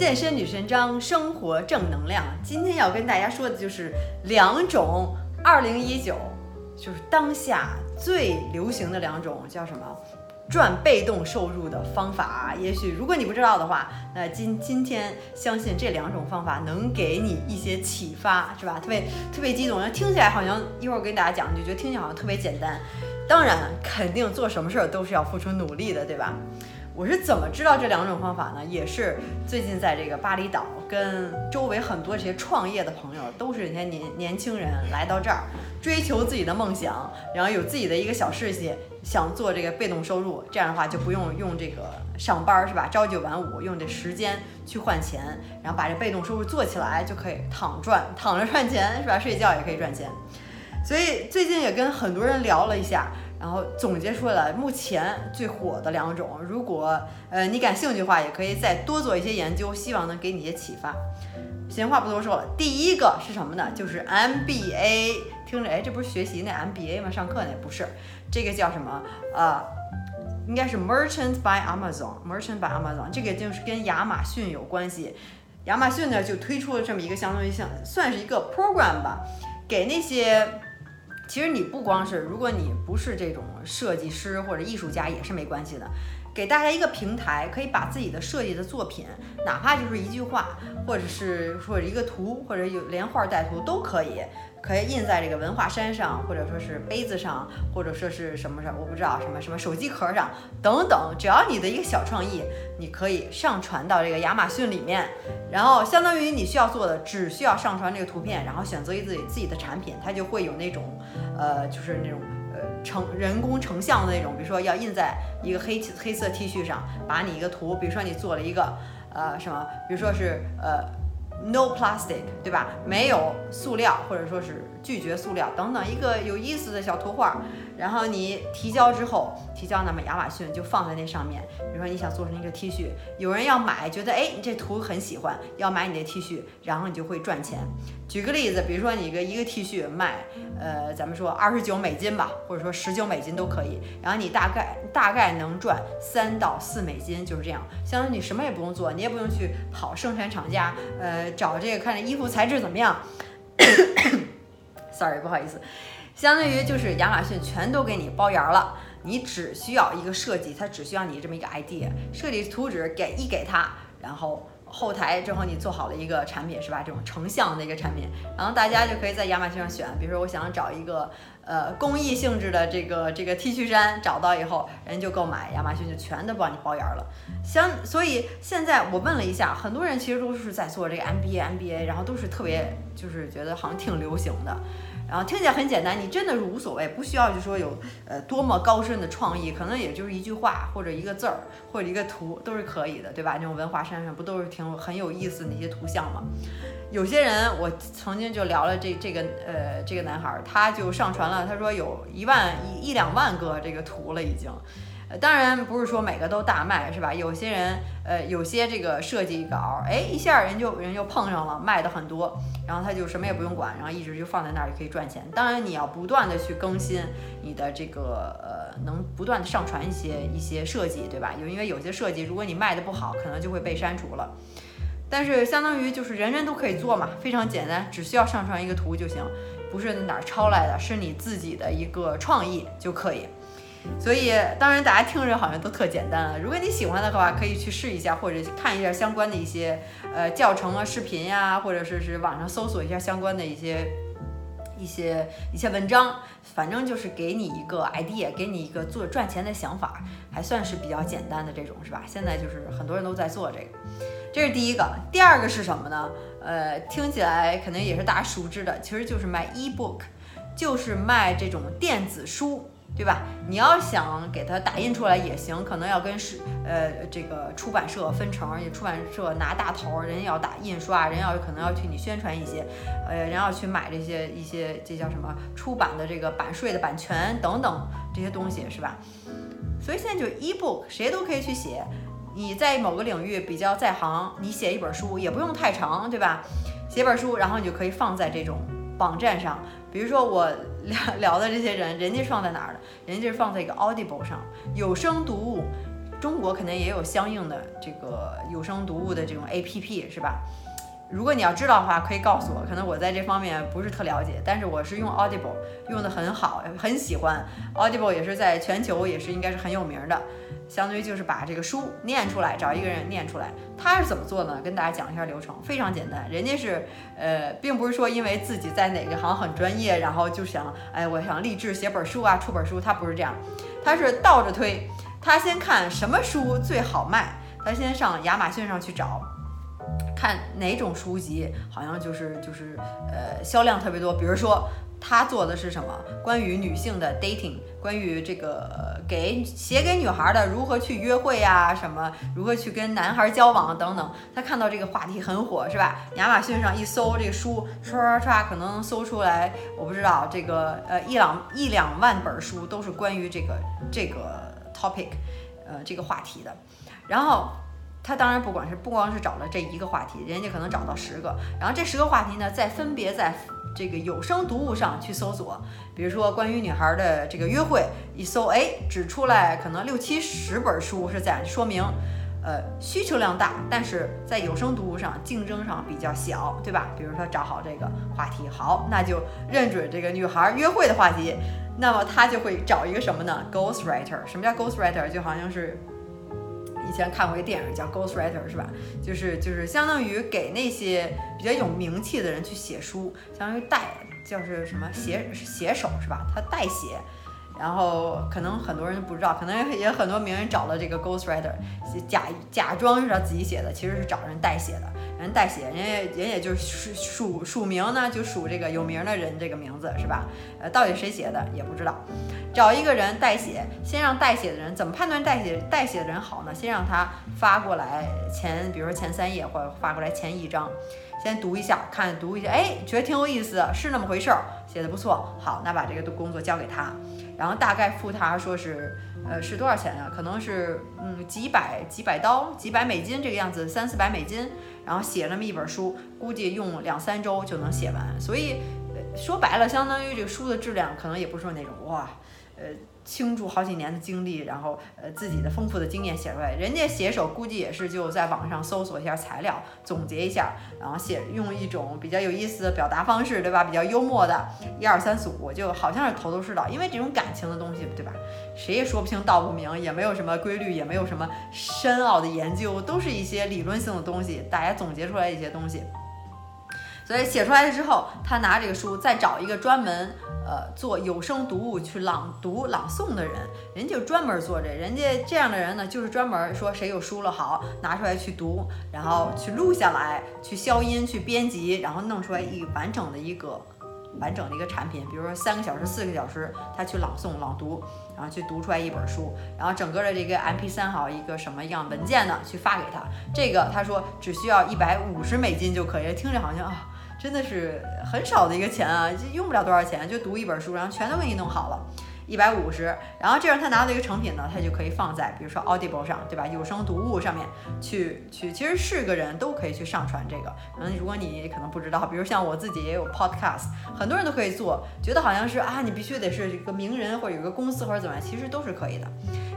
健身女神张，生活正能量。今天要跟大家说的就是两种二零一九，就是当下最流行的两种，叫什么？赚被动收入的方法。也许如果你不知道的话，那今今天相信这两种方法能给你一些启发，是吧？特别特别激动，然后听起来好像一会儿跟大家讲，就觉得听起来好像特别简单。当然，肯定做什么事儿都是要付出努力的，对吧？我是怎么知道这两种方法呢？也是最近在这个巴厘岛，跟周围很多这些创业的朋友，都是这些年年轻人来到这儿，追求自己的梦想，然后有自己的一个小事业，想做这个被动收入，这样的话就不用用这个上班是吧？朝九晚五，用这时间去换钱，然后把这被动收入做起来，就可以躺赚，躺着赚钱是吧？睡觉也可以赚钱。所以最近也跟很多人聊了一下。然后总结出来目前最火的两种，如果呃你感兴趣的话，也可以再多做一些研究，希望能给你一些启发。闲话不多说了，第一个是什么呢？就是 MBA，听着，哎，这不是学习那 MBA 吗？上课那不是，这个叫什么？呃，应该是 Merchant by Amazon，Merchant by Amazon，这个就是跟亚马逊有关系。亚马逊呢就推出了这么一个相当于像算是一个 program 吧，给那些。其实你不光是，如果你不是这种设计师或者艺术家也是没关系的，给大家一个平台，可以把自己的设计的作品，哪怕就是一句话，或者是或者一个图，或者有连画带图都可以。可以印在这个文化衫上，或者说是杯子上，或者说是什么什么，我不知道什么什么手机壳上等等。只要你的一个小创意，你可以上传到这个亚马逊里面，然后相当于你需要做的，只需要上传这个图片，然后选择一自己自己的产品，它就会有那种，呃，就是那种呃成人工成像的那种，比如说要印在一个黑黑色 T 恤上，把你一个图，比如说你做了一个呃什么，比如说是呃。No plastic，对吧？没有塑料，或者说是拒绝塑料等等一个有意思的小图画。然后你提交之后，提交那么亚马逊就放在那上面。比如说你想做成一个 T 恤，有人要买，觉得哎你这图很喜欢，要买你的 T 恤，然后你就会赚钱。举个例子，比如说你一个一个 T 恤卖，呃，咱们说二十九美金吧，或者说十九美金都可以。然后你大概大概能赚三到四美金，就是这样。相当于你什么也不用做，你也不用去跑生产厂家，呃，找这个看这衣服材质怎么样。Sorry，不好意思。相当于就是亚马逊全都给你包圆了，你只需要一个设计，它只需要你这么一个 idea，设计图纸给一给他，然后后台正好你做好了一个产品是吧？这种成像的一个产品，然后大家就可以在亚马逊上选，比如说我想找一个呃公益性质的这个这个 T 恤衫，找到以后人就购买，亚马逊就全都帮你包圆了。相所以现在我问了一下，很多人其实都是在做这个 MBA MBA，然后都是特别就是觉得好像挺流行的。然后听起来很简单，你真的是无所谓，不需要就说有呃多么高深的创意，可能也就是一句话或者一个字儿或者一个图都是可以的，对吧？那种文化衫上不都是挺很有意思的一些图像吗？有些人我曾经就聊了这这个呃这个男孩，他就上传了，他说有一万一两万个这个图了已经。当然不是说每个都大卖，是吧？有些人，呃，有些这个设计稿，哎，一下人就人就碰上了，卖的很多，然后他就什么也不用管，然后一直就放在那儿也可以赚钱。当然你要不断的去更新你的这个，呃，能不断的上传一些一些设计，对吧？有因为有些设计，如果你卖的不好，可能就会被删除了。但是相当于就是人人都可以做嘛，非常简单，只需要上传一个图就行，不是哪儿抄来的，是你自己的一个创意就可以。所以，当然，大家听着好像都特简单了。如果你喜欢的话，可以去试一下，或者看一下相关的一些呃教程啊、视频呀，或者是是网上搜索一下相关的一些一些一些文章。反正就是给你一个 idea，给你一个做赚钱的想法，还算是比较简单的这种，是吧？现在就是很多人都在做这个，这是第一个。第二个是什么呢？呃，听起来肯定也是大家熟知的，其实就是卖 ebook，就是卖这种电子书。对吧？你要想给它打印出来也行，可能要跟是呃这个出版社分成，出版社拿大头，人要打印刷，人要可能要替你宣传一些，呃，人要去买这些一些这叫什么出版的这个版税的版权等等这些东西是吧？所以现在就 ebook 谁都可以去写，你在某个领域比较在行，你写一本书也不用太长，对吧？写本书，然后你就可以放在这种网站上。比如说我聊 聊的这些人，人家放在哪儿的？人家是放在一个 Audible 上，有声读物，中国肯定也有相应的这个有声读物的这种 APP 是吧？如果你要知道的话，可以告诉我。可能我在这方面不是特了解，但是我是用 Audible 用的很好，很喜欢。Audible 也是在全球也是应该是很有名的，相当于就是把这个书念出来，找一个人念出来。他是怎么做呢？跟大家讲一下流程，非常简单。人家是呃，并不是说因为自己在哪个行很专业，然后就想哎，我想励志写本书啊，出本书。他不是这样，他是倒着推。他先看什么书最好卖，他先上亚马逊上去找。看哪种书籍好像就是就是呃销量特别多，比如说他做的是什么？关于女性的 dating，关于这个给写给女孩的如何去约会呀，什么如何去跟男孩交往等等。他看到这个话题很火，是吧？亚马逊上一搜这个书，刷刷刷，可能搜出来，我不知道这个呃一两一两万本书都是关于这个这个 topic，呃这个话题的，然后。他当然不管是不光是找了这一个话题，人家可能找到十个，然后这十个话题呢，再分别在这个有声读物上去搜索，比如说关于女孩的这个约会，一搜，哎，只出来可能六七十本书是在说明，呃，需求量大，但是在有声读物上竞争上比较小，对吧？比如说找好这个话题，好，那就认准这个女孩约会的话题，那么他就会找一个什么呢？Ghost Writer，什么叫 Ghost Writer？就好像是。以前看过一个电影叫《Ghost Writer》，是吧？就是就是相当于给那些比较有名气的人去写书，相当于代，就是什么写写手，是吧？他代写。然后可能很多人不知道，可能也很多名人找了这个 Ghost Writer，假假装是他自己写的，其实是找人代写的。人代写，人家人也就是署署名呢，就署这个有名的人这个名字，是吧？呃，到底谁写的也不知道。找一个人代写，先让代写的人怎么判断代写代写的人好呢？先让他发过来前，比如说前三页，或者发过来前一章，先读一下，看读一下，哎，觉得挺有意思，是那么回事儿，写的不错，好，那把这个工作交给他。然后大概付他说是，呃，是多少钱呀？可能是，嗯，几百几百刀，几百美金这个样子，三四百美金。然后写那么一本书，估计用两三周就能写完。所以说白了，相当于这个书的质量可能也不是那种哇，呃。倾注好几年的精力，然后呃自己的丰富的经验写出来，人家写手估计也是就在网上搜索一下材料，总结一下，然后写用一种比较有意思的表达方式，对吧？比较幽默的，一二三四五，就好像是头头是道。因为这种感情的东西，对吧？谁也说不清道不明，也没有什么规律，也没有什么深奥的研究，都是一些理论性的东西，大家总结出来一些东西。所以写出来了之后，他拿这个书再找一个专门呃做有声读物去朗读朗诵的人，人就专门做这，人家这样的人呢，就是专门说谁有书了好拿出来去读，然后去录下来，去消音，去编辑，然后弄出来一完整的一个完整的一个产品。比如说三个小时、四个小时，他去朗诵朗读，然后去读出来一本书，然后整个的这个 MP3 好一个什么样文件呢，去发给他。这个他说只需要一百五十美金就可以，听着好像啊。真的是很少的一个钱啊，就用不了多少钱，就读一本书，然后全都给你弄好了，一百五十。然后这样他拿到一个成品呢，他就可以放在比如说 Audible 上，对吧？有声读物上面去去，其实是个人都可以去上传这个。嗯，如果你可能不知道，比如像我自己也有 Podcast，很多人都可以做，觉得好像是啊，你必须得是一个名人或者有个公司或者怎么样，其实都是可以的。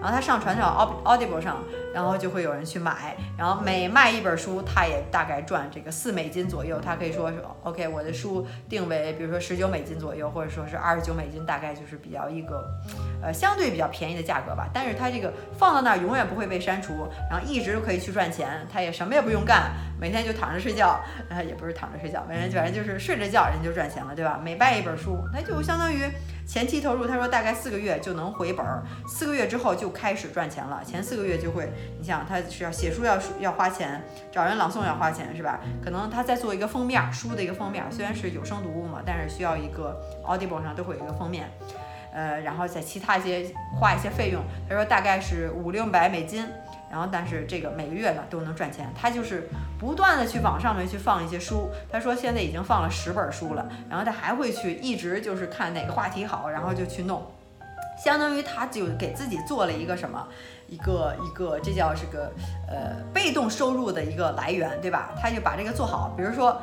然后他上传到 Audible 上，然后就会有人去买，然后每卖一本书，他也大概赚这个四美金左右。他可以说是 OK，我的书定为比如说十九美金左右，或者说是二十九美金，大概就是比较一个呃相对比较便宜的价格吧。但是他这个放到那儿永远不会被删除，然后一直可以去赚钱。他也什么也不用干，每天就躺着睡觉，呃也不是躺着睡觉，反正反正就是睡着觉人就赚钱了，对吧？每卖一本书，那就相当于。前期投入，他说大概四个月就能回本儿，四个月之后就开始赚钱了。前四个月就会，你想他是要写书要要花钱，找人朗诵要花钱，是吧？可能他在做一个封面，书的一个封面，虽然是有声读物嘛，但是需要一个 Audible 上都会有一个封面，呃，然后在其他一些花一些费用，他说大概是五六百美金。然后，但是这个每个月呢都能赚钱。他就是不断的去网上面去放一些书。他说现在已经放了十本书了。然后他还会去一直就是看哪个话题好，然后就去弄。相当于他就给自己做了一个什么，一个一个这叫这个呃被动收入的一个来源，对吧？他就把这个做好。比如说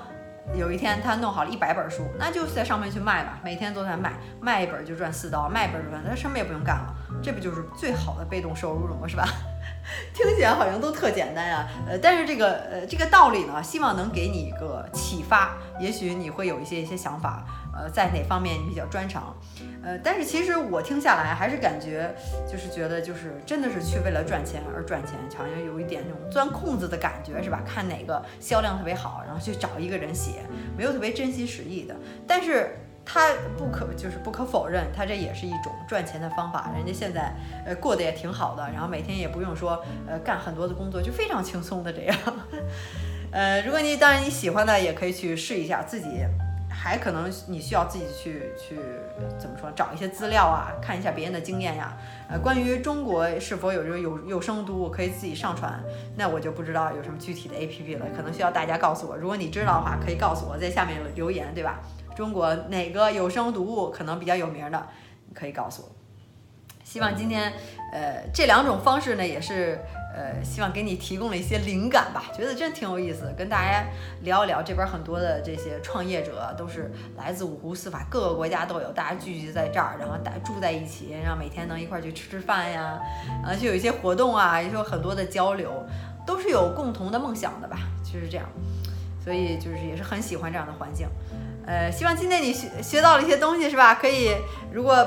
有一天他弄好了一百本书，那就在上面去卖吧，每天都在卖，卖一本就赚四刀，卖一本就赚，他什么也不用干了。这不就是最好的被动收入了吗？是吧？听起来好像都特简单啊，呃，但是这个呃这个道理呢，希望能给你一个启发，也许你会有一些一些想法，呃，在哪方面你比较专长，呃，但是其实我听下来还是感觉，就是觉得就是真的是去为了赚钱而赚钱，好像有一点那种钻空子的感觉，是吧？看哪个销量特别好，然后去找一个人写，没有特别真心实意的，但是。他不可就是不可否认，他这也是一种赚钱的方法。人家现在呃过得也挺好的，然后每天也不用说呃干很多的工作，就非常轻松的这样。呃，如果你当然你喜欢的，也可以去试一下。自己还可能你需要自己去去怎么说，找一些资料啊，看一下别人的经验呀。呃，关于中国是否有这个有有声读物可以自己上传，那我就不知道有什么具体的 APP 了，可能需要大家告诉我。如果你知道的话，可以告诉我在下面留言，对吧？中国哪个有声读物可能比较有名的，你可以告诉我。希望今天，呃，这两种方式呢，也是，呃，希望给你提供了一些灵感吧。觉得真挺有意思，跟大家聊一聊。这边很多的这些创业者都是来自五湖四海，各个国家都有，大家聚集在这儿，然后大住在一起，然后每天能一块去吃吃饭呀，啊，就有一些活动啊，也有很多的交流，都是有共同的梦想的吧，就是这样。所以就是也是很喜欢这样的环境。呃，希望今天你学学到了一些东西，是吧？可以，如果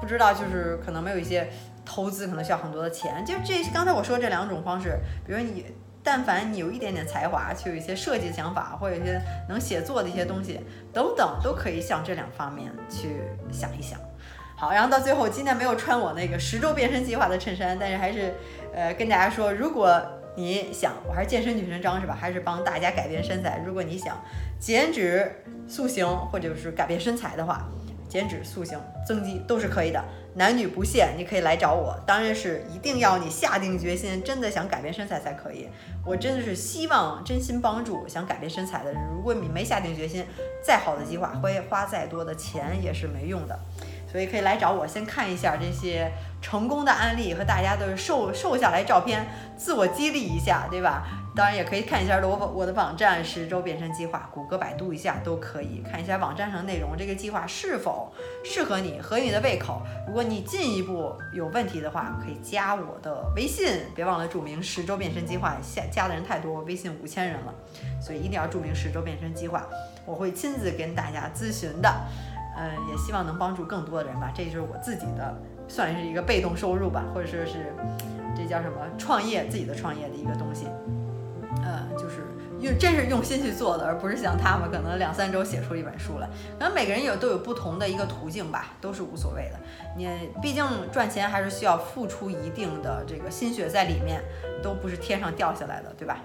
不知道，就是可能没有一些投资，可能需要很多的钱。就这刚才我说这两种方式，比如你，但凡你有一点点才华，去有一些设计的想法，或者一些能写作的一些东西等等，都可以向这两方面去想一想。好，然后到最后，今天没有穿我那个十周变身计划的衬衫，但是还是呃跟大家说，如果。你想，我还是健身女神张是吧？还是帮大家改变身材？如果你想减脂塑形，或者是改变身材的话，减脂塑形增肌都是可以的，男女不限，你可以来找我。当然是一定要你下定决心，真的想改变身材才可以。我真的是希望真心帮助想改变身材的人。如果你没下定决心，再好的计划，会花再多的钱也是没用的。所以可以来找我，先看一下这些成功的案例和大家的瘦瘦下来照片，自我激励一下，对吧？当然也可以看一下我我的网站十周变身计划，谷歌、百度一下都可以看一下网站上内容，这个计划是否适合你，合你的胃口。如果你进一步有问题的话，可以加我的微信，别忘了注明十周变身计划。下加的人太多，微信五千人了，所以一定要注明十周变身计划，我会亲自跟大家咨询的。嗯，也希望能帮助更多的人吧。这就是我自己的，算是一个被动收入吧，或者说是这叫什么创业自己的创业的一个东西。用真是用心去做的，而不是像他们可能两三周写出一本书来。可能每个人有都有不同的一个途径吧，都是无所谓的。你毕竟赚钱还是需要付出一定的这个心血在里面，都不是天上掉下来的，对吧？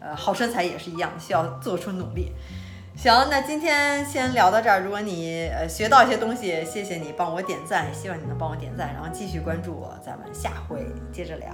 呃，好身材也是一样，需要做出努力。行，那今天先聊到这儿。如果你呃学到一些东西，谢谢你帮我点赞，希望你能帮我点赞，然后继续关注我，咱们下回接着聊，